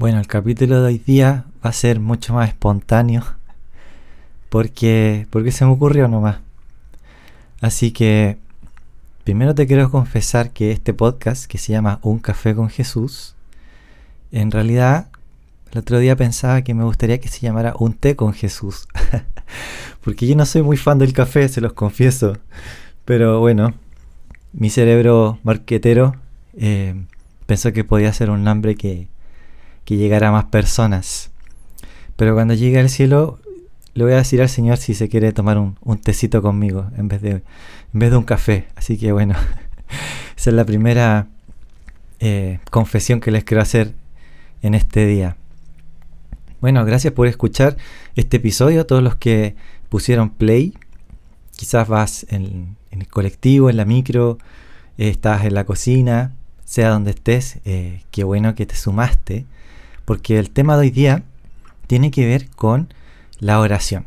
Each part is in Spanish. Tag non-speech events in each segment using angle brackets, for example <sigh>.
Bueno, el capítulo de hoy día va a ser mucho más espontáneo porque, porque se me ocurrió nomás. Así que primero te quiero confesar que este podcast que se llama Un café con Jesús, en realidad el otro día pensaba que me gustaría que se llamara Un té con Jesús. <laughs> porque yo no soy muy fan del café, se los confieso. Pero bueno, mi cerebro marquetero eh, pensó que podía ser un nombre que que llegara a más personas. Pero cuando llegue al cielo, le voy a decir al Señor si se quiere tomar un, tecito conmigo en vez, de, en vez de un café. Así que bueno, <laughs> esa es la primera eh, confesión que les quiero hacer en este día. Bueno, gracias por escuchar este episodio. Todos los que pusieron play, quizás vas en, el colectivo, en la micro, estás en la cocina, sea donde estés, eh, qué bueno que te sumaste porque el tema de hoy día tiene que ver con la oración.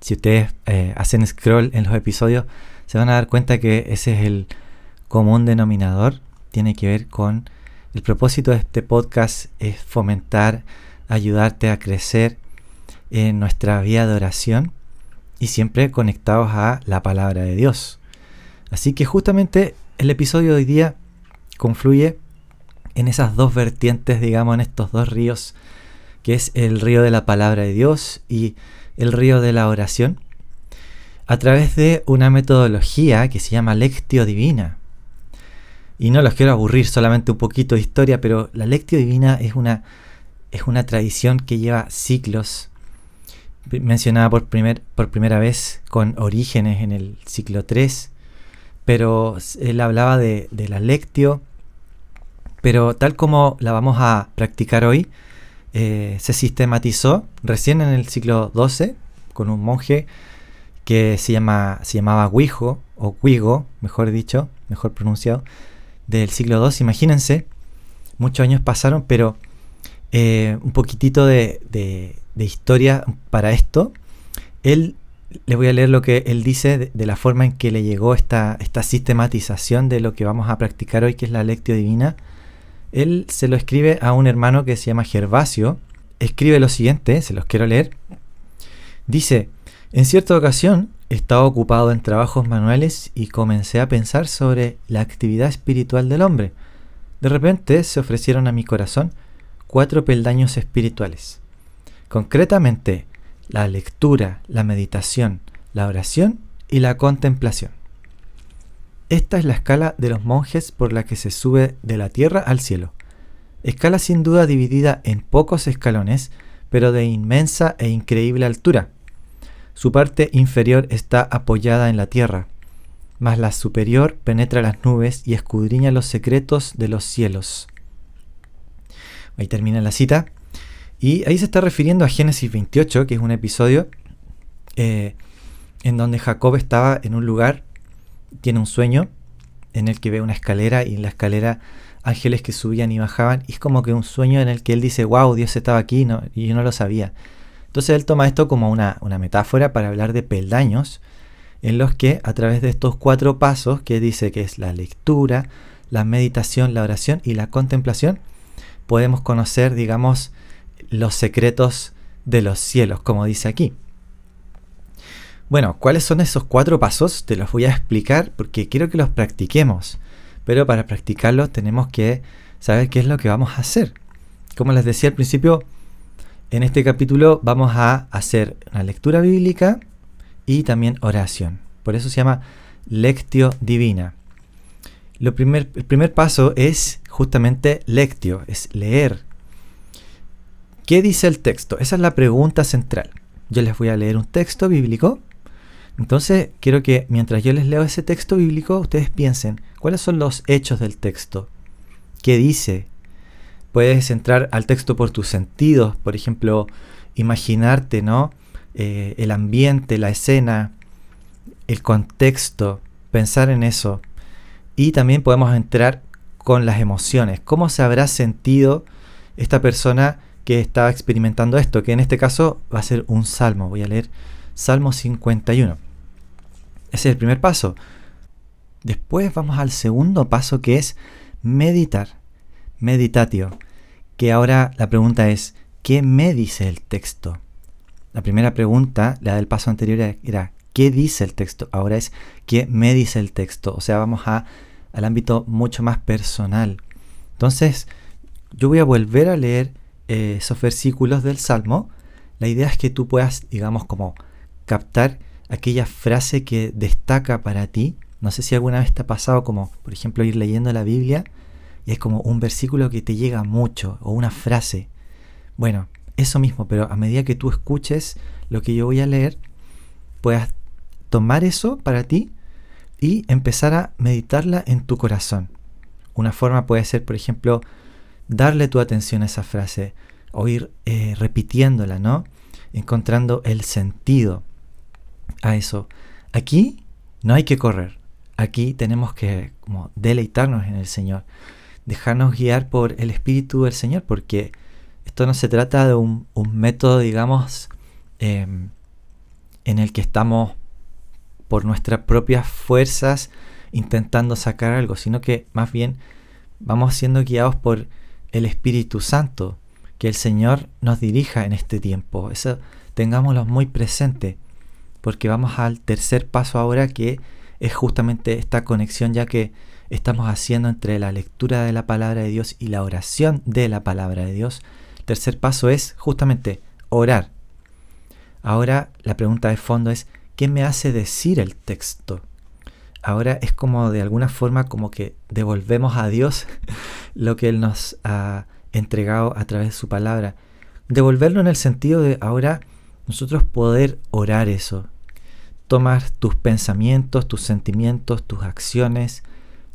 Si ustedes eh, hacen scroll en los episodios, se van a dar cuenta que ese es el común denominador. Tiene que ver con el propósito de este podcast es fomentar, ayudarte a crecer en nuestra vida de oración y siempre conectados a la palabra de Dios. Así que justamente el episodio de hoy día confluye en esas dos vertientes, digamos, en estos dos ríos, que es el río de la palabra de Dios y el río de la oración, a través de una metodología que se llama Lectio Divina. Y no los quiero aburrir solamente un poquito de historia, pero la Lectio Divina es una, es una tradición que lleva siglos, mencionada por, primer, por primera vez con Orígenes en el siglo III, pero él hablaba de, de la Lectio, pero tal como la vamos a practicar hoy, eh, se sistematizó recién en el siglo XII con un monje que se, llama, se llamaba Guijo, o Guigo, mejor dicho, mejor pronunciado, del siglo II. Imagínense, muchos años pasaron, pero eh, un poquitito de, historia para esto. Él, le voy a leer lo que él dice de, la forma en que le llegó esta, esta sistematización de lo que vamos a practicar hoy, que es la lectio divina él se lo escribe a un hermano que se llama Gervasio. Escribe lo siguiente, se los quiero leer. Dice, en cierta ocasión estaba ocupado en trabajos manuales y comencé a pensar sobre la actividad espiritual del hombre. De repente se ofrecieron a mi corazón cuatro peldaños espirituales. Concretamente, la lectura, la meditación, la oración y la contemplación. Esta es la escala de los monjes por la que se sube de la tierra al cielo. Escala sin duda dividida en pocos escalones, pero de inmensa e increíble altura. Su parte inferior está apoyada en la tierra, mas la superior penetra las nubes y escudriña los secretos de los cielos. Ahí termina la cita. Y ahí se está refiriendo a Génesis 28, que es un episodio eh, en donde Jacob estaba en un lugar tiene un sueño en el que ve una escalera y en la escalera ángeles que subían y bajaban. Y es como que un sueño en el que él dice, wow, Dios estaba aquí y yo no lo sabía. Entonces él toma esto como una, una metáfora para hablar de peldaños en los que a través de estos cuatro pasos, que dice que es la lectura, la meditación, la oración y la contemplación, podemos conocer, digamos, los secretos de los cielos, como dice aquí. Bueno, ¿cuáles son esos cuatro pasos? Te los voy a explicar porque quiero que los practiquemos. Pero para practicarlos tenemos que saber qué es lo que vamos a hacer. Como les decía al principio, en este capítulo vamos a hacer una lectura bíblica y también oración. Por eso se llama lectio divina. Lo primer, el primer paso es justamente lectio, es leer. ¿Qué dice el texto? Esa es la pregunta central. Yo les voy a leer un texto bíblico entonces, quiero que mientras yo les leo ese texto bíblico, ustedes piensen, ¿cuáles son los hechos del texto? ¿Qué dice? Puedes entrar al texto por tus sentidos, por ejemplo, imaginarte, ¿no? Eh, el ambiente, la escena, el contexto, pensar en eso. Y también podemos entrar con las emociones. ¿Cómo se habrá sentido esta persona que estaba experimentando esto? Que en este caso va a ser un salmo. Voy a leer Salmo 51. Ese es el primer paso. Después vamos al segundo paso que es meditar. Meditatio. que ahora la pregunta es, ¿qué me dice el texto? La primera pregunta, la del paso anterior, era ¿qué dice el texto? Ahora es ¿qué me dice el texto? O sea, vamos a, al ámbito mucho más personal. Entonces, yo voy a volver a leer eh, esos versículos del Salmo. La idea es que tú puedas, digamos, como captar aquella frase que destaca para ti. No sé si alguna vez te ha pasado como, por ejemplo, ir leyendo la Biblia y es como un versículo que te llega mucho o una frase. Bueno, eso mismo, pero a medida que tú escuches lo que yo voy a leer, puedas tomar eso para ti y empezar a meditarla en tu corazón. Una forma puede ser, por ejemplo, darle tu atención a esa frase o ir eh, repitiéndola, ¿no? Encontrando el sentido a eso. Aquí no hay que correr. Aquí tenemos que como deleitarnos en el Señor. Dejarnos guiar por el Espíritu del Señor, porque esto no se trata de un, método, digamos, em, en el que estamos por nuestras propias fuerzas intentando sacar algo, sino que más bien vamos siendo guiados por el Espíritu Santo, que el Señor nos dirija en este tiempo. Eso tengámoslo muy presente, porque vamos al tercer paso ahora que es justamente esta conexión ya que estamos haciendo entre la lectura de la palabra de Dios y la oración de la palabra de Dios tercer paso es justamente orar. Ahora la pregunta de fondo es, ¿qué me hace decir el texto? Ahora es como de alguna forma como que devolvemos a Dios <laughs> lo que Él nos ha entregado a través de su palabra. Devolverlo en el sentido de ahora nosotros poder orar eso. Tomar tus pensamientos, tus sentimientos, tus acciones,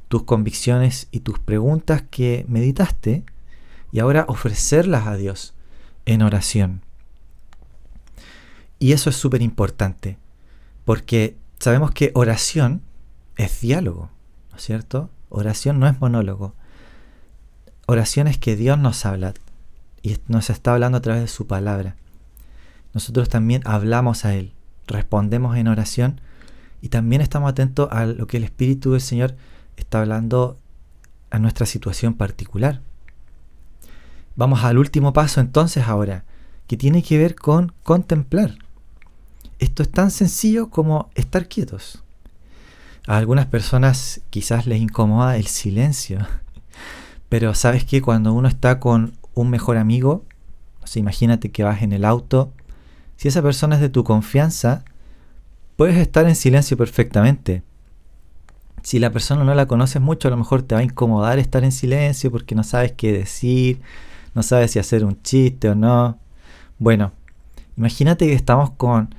tus convicciones y tus preguntas que meditaste y ahora ofrecerlas a Dios en oración. Y eso es súper importante, porque sabemos que oración es diálogo, ¿no es cierto? Oración no es monólogo. Oración es que Dios nos habla y nos está hablando a través de su palabra. Nosotros también hablamos a Él, respondemos en oración y también estamos atentos a lo que el Espíritu del Señor está hablando a nuestra situación particular. Vamos al último paso entonces ahora, que tiene que ver con contemplar. Esto es tan sencillo como estar quietos. A algunas personas quizás les incomoda el silencio, <laughs> pero sabes que cuando uno está con un mejor amigo, imagínate que vas en el auto, si esa persona es de tu confianza, puedes estar en silencio perfectamente. Si la persona no la conoces mucho, a lo mejor te va a incomodar estar en silencio porque no sabes qué decir, no sabes si hacer un chiste o no. Bueno, imagínate que estamos con,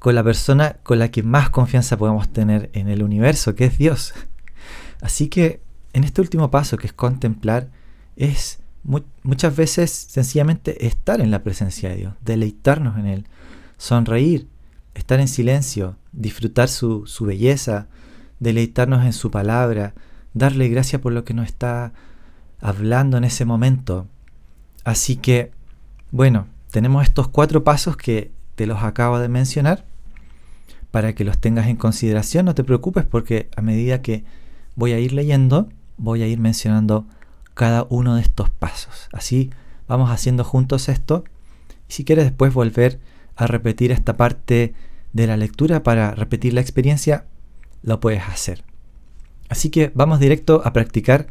con la persona con la que más confianza podemos tener en el universo, que es Dios. Así que en este último paso, que es contemplar, es muchas veces sencillamente estar en la presencia de Dios, deleitarnos en Él, sonreír, estar en silencio, disfrutar su, su belleza, deleitarnos en su palabra, darle gracias por lo que nos está hablando en ese momento. Así que, bueno, tenemos estos cuatro pasos que te los acabo de mencionar para que los tengas en consideración. No te preocupes porque a medida que voy a ir leyendo, voy a ir mencionando cada uno de estos pasos. Así vamos haciendo juntos esto. Y si quieres después volver a repetir esta parte de la lectura para repetir la experiencia, lo puedes hacer. Así que vamos directo a practicar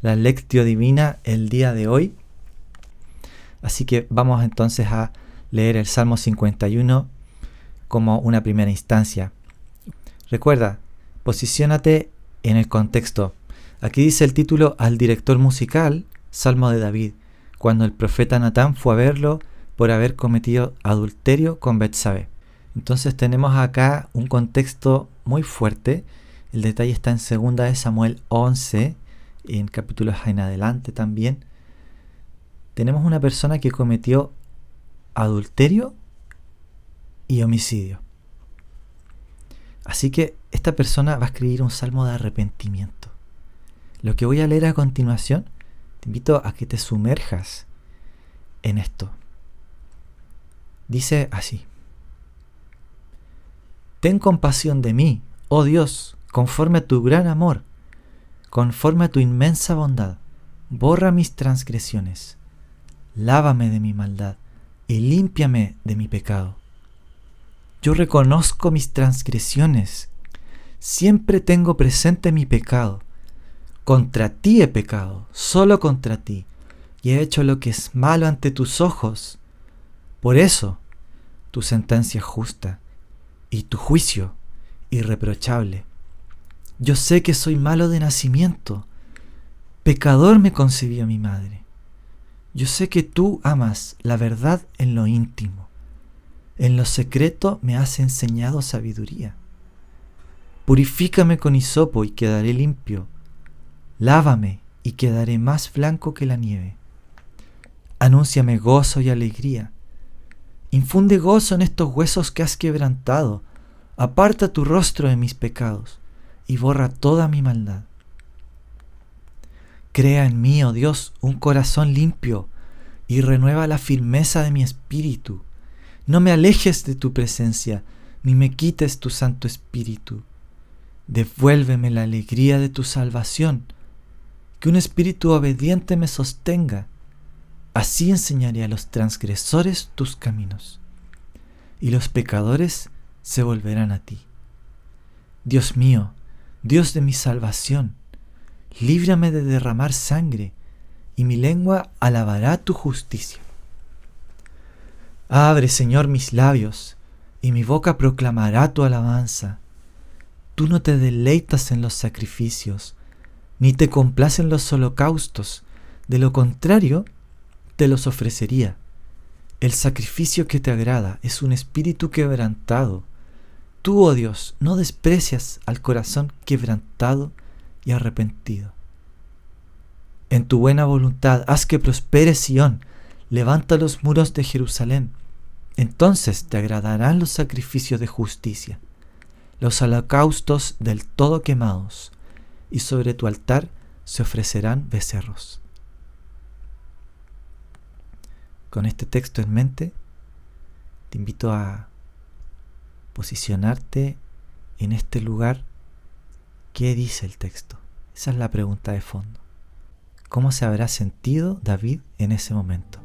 la lectio divina el día de hoy. Así que vamos entonces a leer el Salmo 51 como una primera instancia. Recuerda, posiciónate en el contexto. Aquí dice el título al director musical, Salmo de David, cuando el profeta Natán fue a verlo por haber cometido adulterio con Betsabé. Entonces tenemos acá un contexto muy fuerte. El detalle está en 2 de Samuel 11, en capítulos en adelante también tenemos una persona que cometió adulterio y homicidio. Así que esta persona va a escribir un salmo de arrepentimiento. Lo que voy a leer a continuación, te invito a que te sumerjas en esto. Dice así. Ten compasión de mí, oh Dios, conforme a tu gran amor, conforme a tu inmensa bondad. Borra mis transgresiones lávame de mi maldad y límpiame de mi pecado. Yo reconozco mis transgresiones, siempre tengo presente mi pecado. Contra ti he pecado, solo contra ti, y he hecho lo que es malo ante tus ojos. Por eso, tu sentencia es justa y tu juicio irreprochable. Yo sé que soy malo de nacimiento, pecador me concibió mi madre. Yo sé que tú amas la verdad en lo íntimo. En lo secreto me has enseñado sabiduría. Purifícame con hisopo y quedaré limpio. Lávame y quedaré más blanco que la nieve. Anúnciame gozo y alegría. Infunde gozo en estos huesos que has quebrantado. Aparta tu rostro de mis pecados y borra toda mi maldad. Crea en mí, oh Dios, un corazón limpio y renueva la firmeza de mi espíritu. No me alejes de tu presencia, ni me quites tu Santo Espíritu. Devuélveme la alegría de tu salvación, que un espíritu obediente me sostenga. Así enseñaré a los transgresores tus caminos, y los pecadores se volverán a ti. Dios mío, Dios de mi salvación, líbrame de derramar sangre, y mi lengua alabará tu justicia. Abre, Señor, mis labios, y mi boca proclamará tu alabanza. Tú no te deleitas en los sacrificios, ni te complacen los holocaustos, de lo contrario, te los ofrecería. El sacrificio que te agrada es un espíritu quebrantado. Tú, oh Dios, no desprecias al corazón quebrantado y arrepentido. En tu buena voluntad, haz que prospere Sión, levanta los muros de Jerusalén. Entonces te agradarán los sacrificios de justicia, los holocaustos del todo quemados, y sobre tu altar se ofrecerán becerros. Con este texto en mente, te invito a posicionarte en este lugar. ¿Qué dice el texto? Esa es la pregunta de fondo. ¿Cómo se habrá sentido David en ese momento?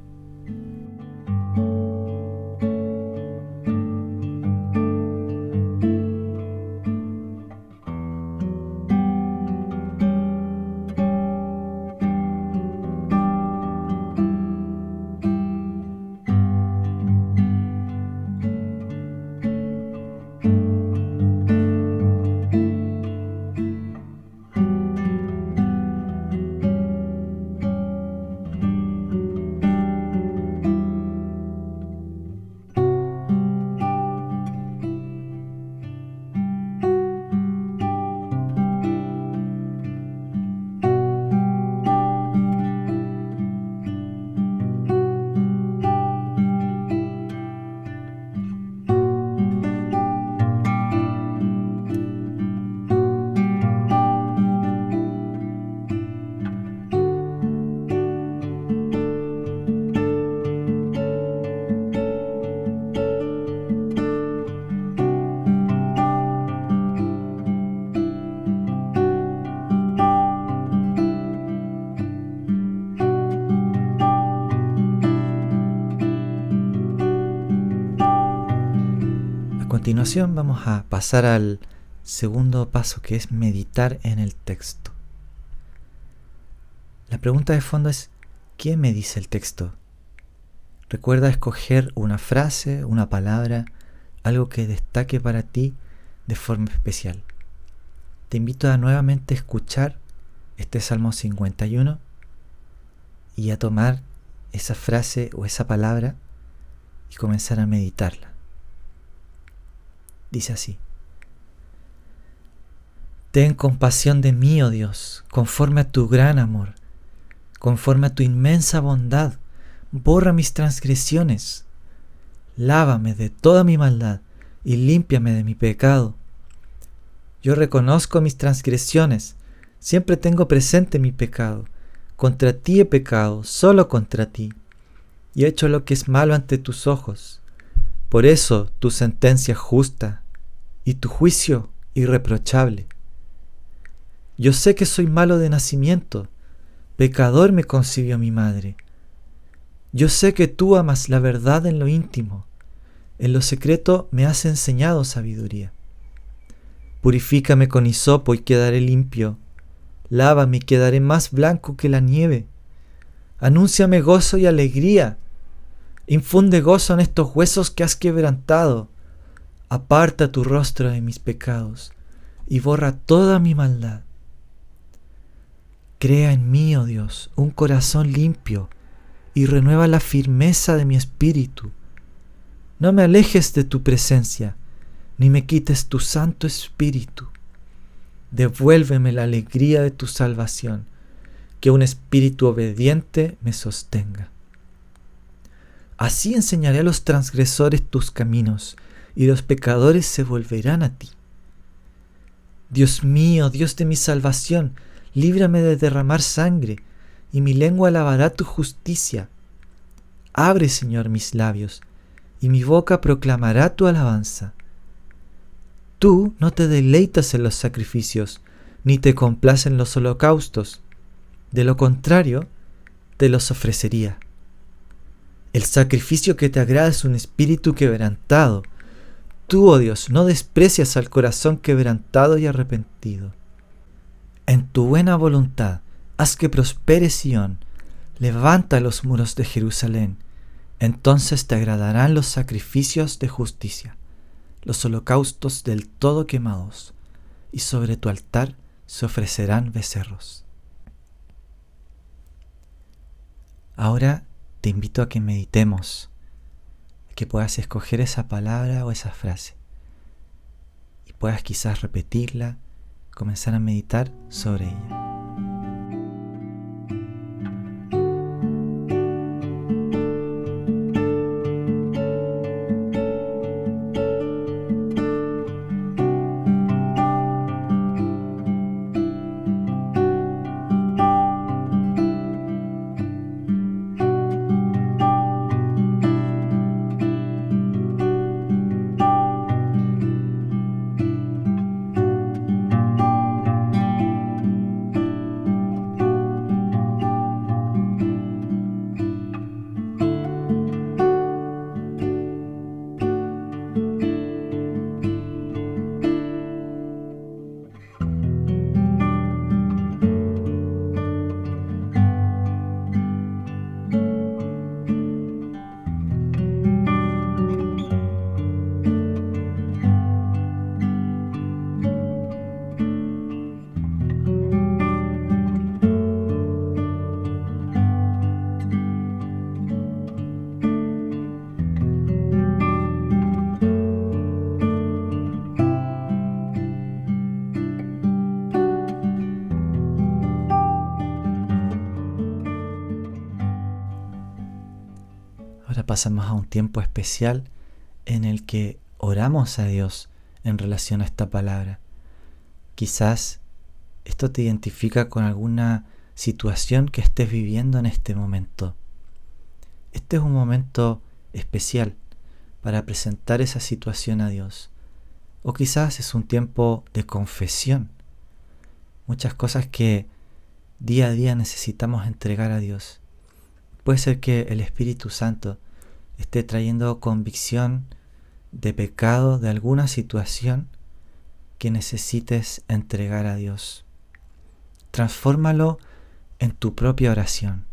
Continuación vamos a pasar al segundo paso que es meditar en el texto. La pregunta de fondo es, ¿qué me dice el texto? Recuerda escoger una frase, una palabra, algo que destaque para ti de forma especial. Te invito a nuevamente escuchar este Salmo 51 y a tomar esa frase o esa palabra y comenzar a meditarla. Dice así. Ten compasión de mí, oh Dios, conforme a tu gran amor, conforme a tu inmensa bondad, borra mis transgresiones, lávame de toda mi maldad y límpiame de mi pecado. Yo reconozco mis transgresiones, siempre tengo presente mi pecado. Contra ti he pecado, solo contra ti, y he hecho lo que es malo ante tus ojos por eso tu sentencia justa y tu juicio irreprochable. Yo sé que soy malo de nacimiento, pecador me concibió mi madre. Yo sé que tú amas la verdad en lo íntimo, en lo secreto me has enseñado sabiduría. Purifícame con hisopo y quedaré limpio, lávame y quedaré más blanco que la nieve. Anúnciame gozo y alegría, infunde gozo en estos huesos que has quebrantado. Aparta tu rostro de mis pecados y borra toda mi maldad. Crea en mí, oh Dios, un corazón limpio y renueva la firmeza de mi espíritu. No me alejes de tu presencia, ni me quites tu Santo Espíritu. Devuélveme la alegría de tu salvación, que un espíritu obediente me sostenga. Así enseñaré a los transgresores tus caminos, y los pecadores se volverán a ti. Dios mío, Dios de mi salvación, líbrame de derramar sangre, y mi lengua alabará tu justicia. Abre, Señor, mis labios, y mi boca proclamará tu alabanza. Tú no te deleitas en los sacrificios, ni te complacen los holocaustos. De lo contrario, te los ofrecería. El sacrificio que te agrada es un espíritu quebrantado. Tú, oh Dios, no desprecias al corazón quebrantado y arrepentido. En tu buena voluntad, haz que prospere Sión, levanta los muros de Jerusalén, entonces te agradarán los sacrificios de justicia, los holocaustos del todo quemados, y sobre tu altar se ofrecerán becerros. Ahora te invito a que meditemos, que puedas escoger esa palabra o esa frase, y puedas quizás repetirla, comenzar a meditar sobre ella. Pasamos a un tiempo especial en el que oramos a Dios en relación a esta palabra. Quizás esto te identifica con alguna situación que estés viviendo en este momento. Este es un momento especial para presentar esa situación a Dios. O quizás es un tiempo de confesión. Muchas cosas que día a día necesitamos entregar a Dios. Puede ser que el Espíritu Santo esté trayendo convicción de pecado de alguna situación que necesites entregar a Dios. Transfórmalo en tu propia oración.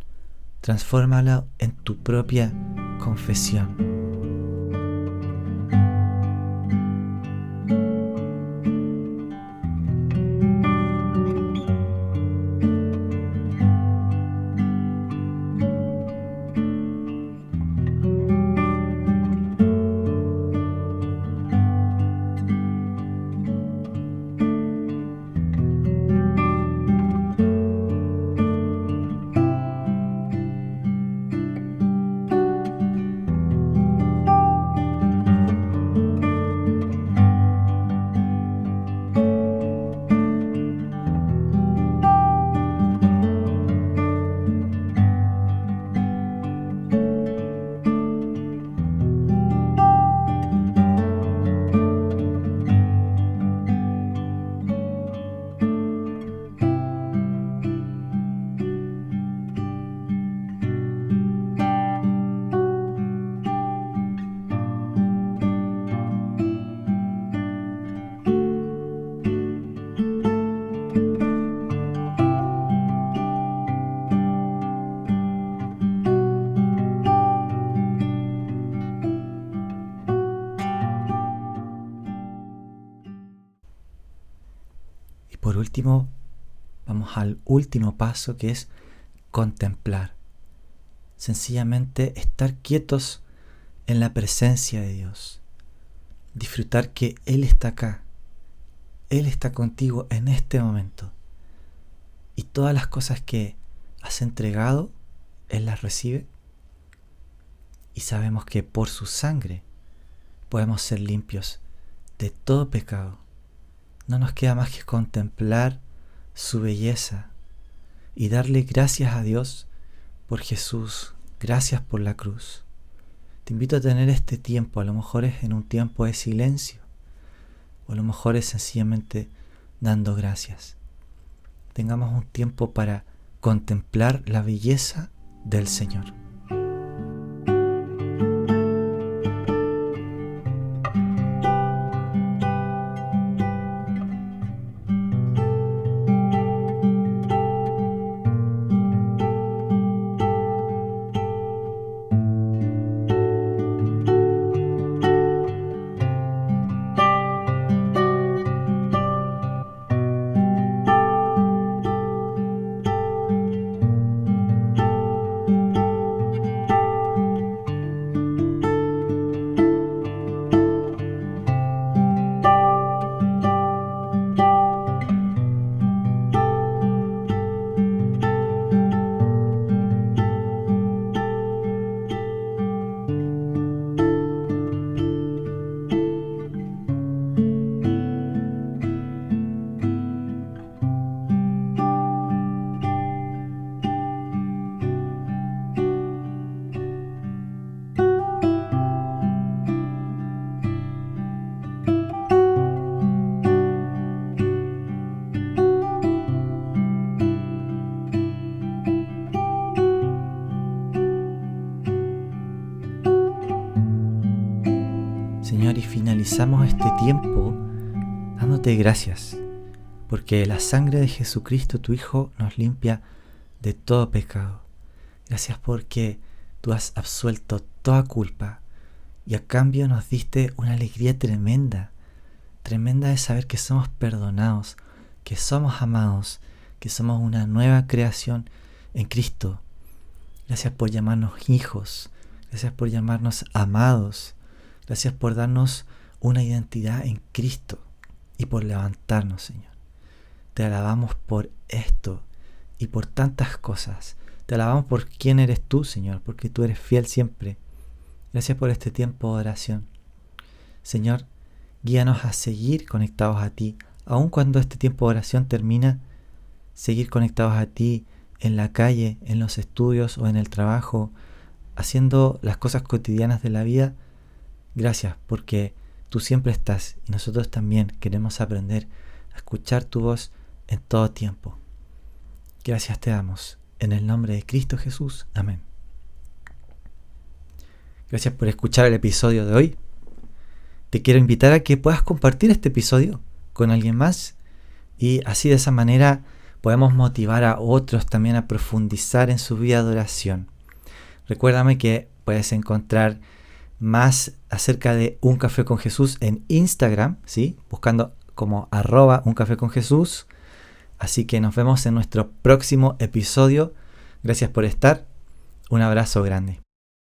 Transfórmalo en tu propia confesión. Al último paso que es contemplar. Sencillamente estar quietos en la presencia de Dios. Disfrutar que Él está acá. Él está contigo en este momento. Y todas las cosas que has entregado, Él las recibe. Y sabemos que por su sangre podemos ser limpios de todo pecado. No nos queda más que contemplar su belleza y darle gracias a Dios por Jesús, gracias por la cruz. Te invito a tener este tiempo, a lo mejor es en un tiempo de silencio, o a lo mejor es sencillamente dando gracias. Tengamos un tiempo para contemplar la belleza del Señor. Tiempo dándote gracias, porque la sangre de Jesucristo, tu Hijo, nos limpia de todo pecado. Gracias porque tú has absuelto toda culpa y a cambio nos diste una alegría tremenda, tremenda de saber que somos perdonados, que somos amados, que somos una nueva creación en Cristo. Gracias por llamarnos hijos, gracias por llamarnos amados, Gracias por darnos una identidad en Cristo y por levantarnos, Señor. Te alabamos por esto y por tantas cosas. Te alabamos por quién eres tú, Señor, porque tú eres fiel siempre. Gracias por este tiempo de oración. Señor, guíanos a seguir conectados a ti, aun cuando este tiempo de oración termina, seguir conectados a ti en la calle, en los estudios o en el trabajo, haciendo las cosas cotidianas de la vida Gracias porque tú siempre estás y nosotros también queremos aprender a escuchar tu voz en todo tiempo. Gracias te damos. En el nombre de Cristo Jesús. Amén. Gracias por escuchar el episodio de hoy. Te quiero invitar a que puedas compartir este episodio con alguien más y así de esa manera podemos motivar a otros también a profundizar en su vida de oración. Recuérdame que puedes encontrar más acerca de Un Café con Jesús en Instagram, ¿sí? buscando como arroba Un Café con Jesús. Así que nos vemos en nuestro próximo episodio. Gracias por estar. Un abrazo grande.